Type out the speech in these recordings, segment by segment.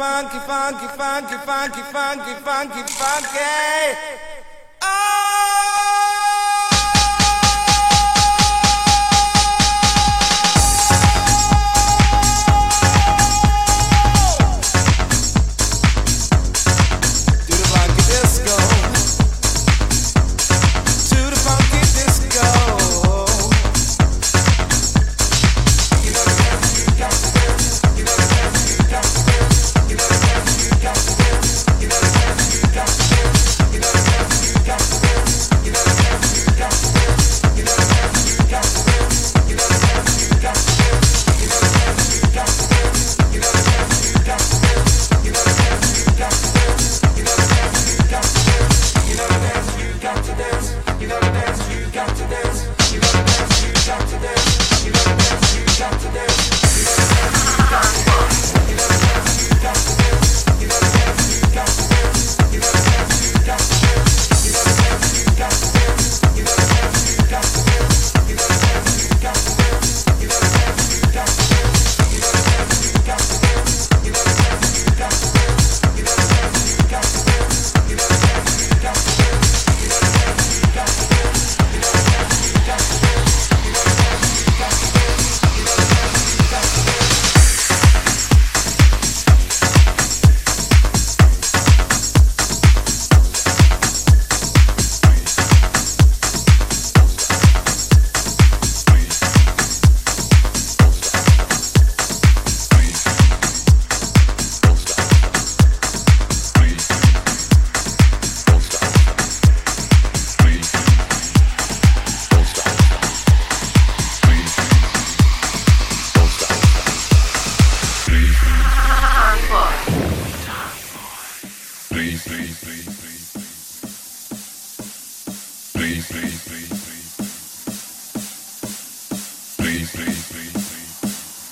funky, funky, funky, funky, funky, funky, funky,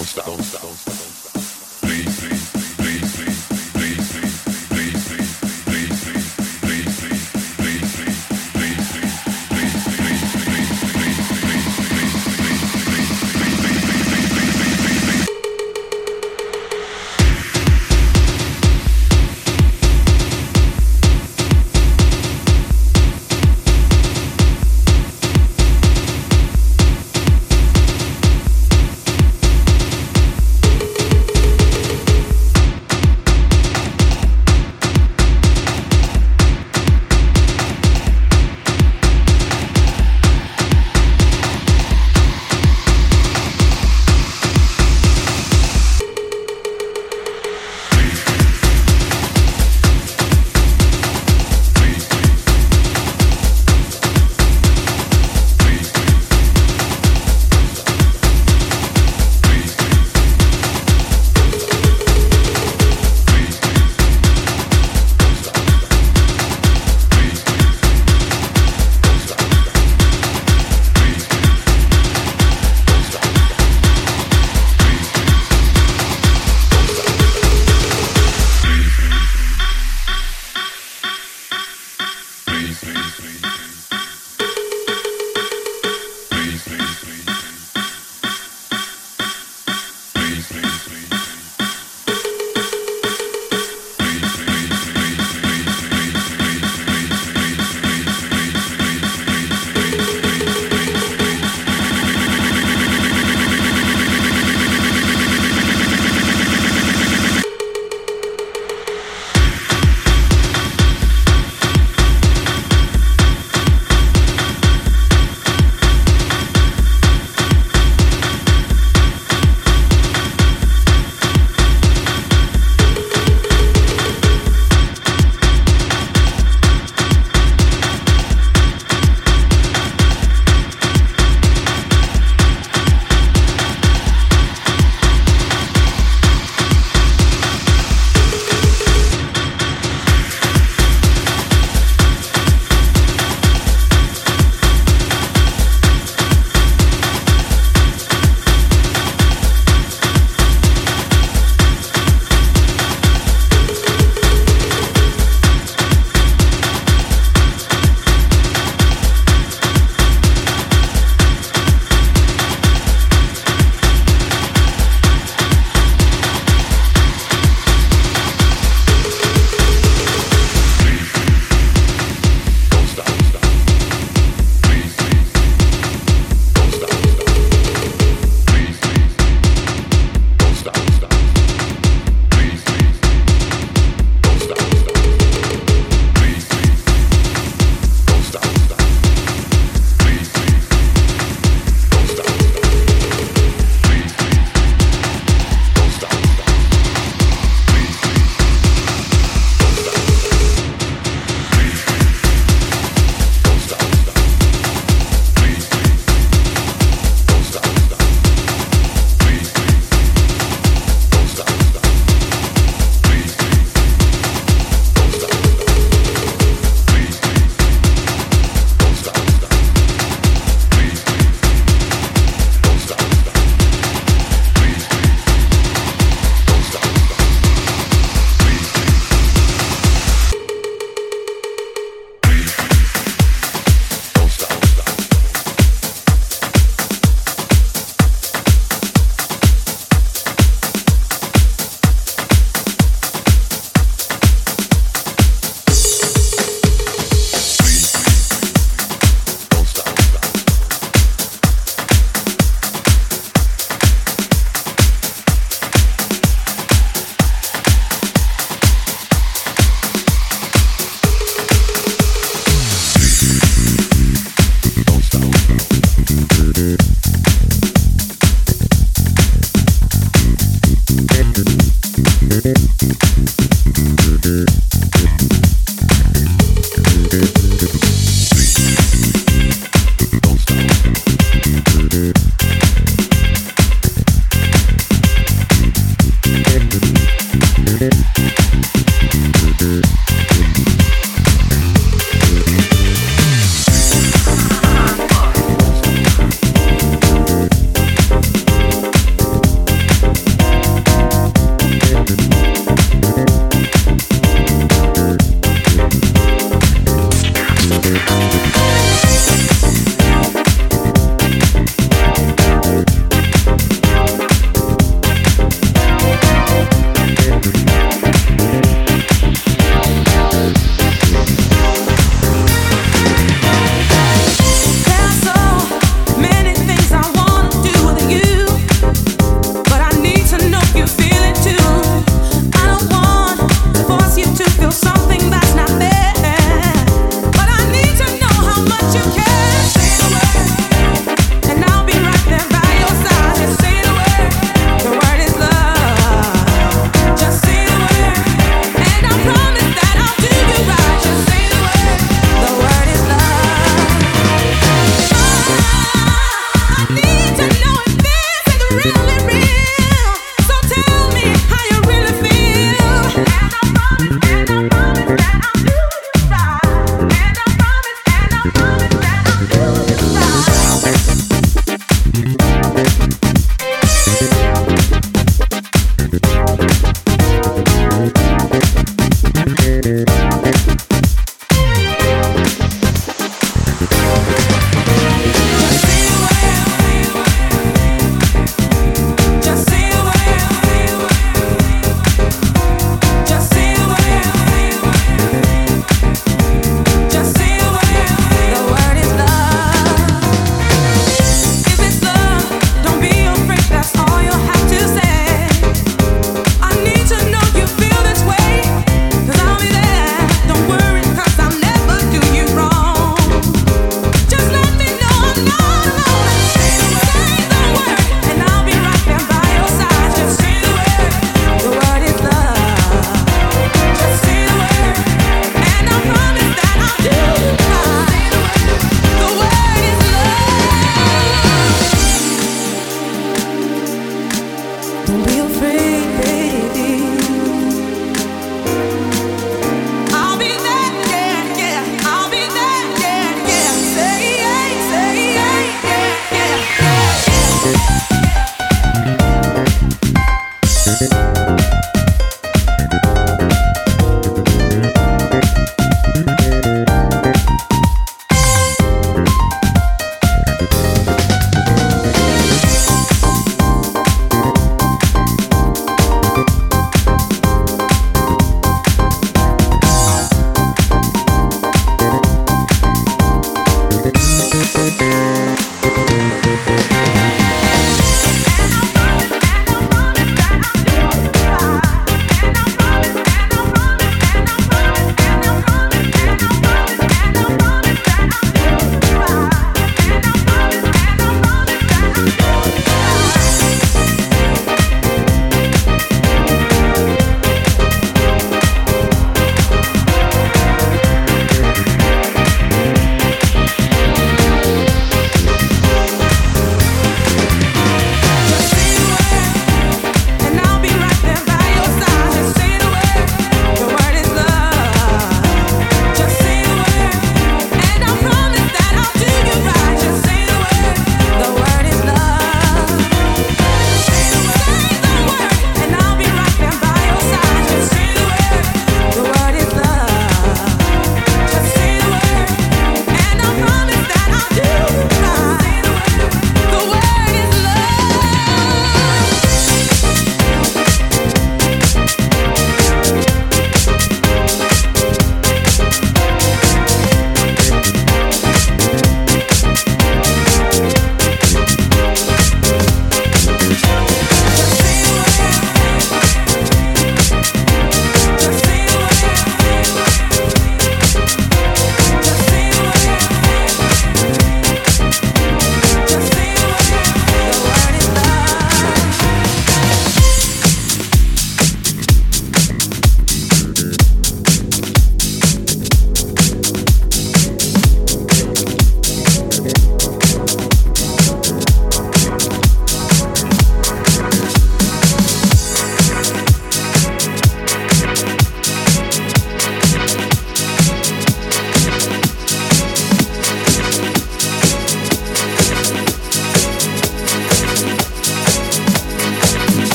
Don't stop. Stone, Stone.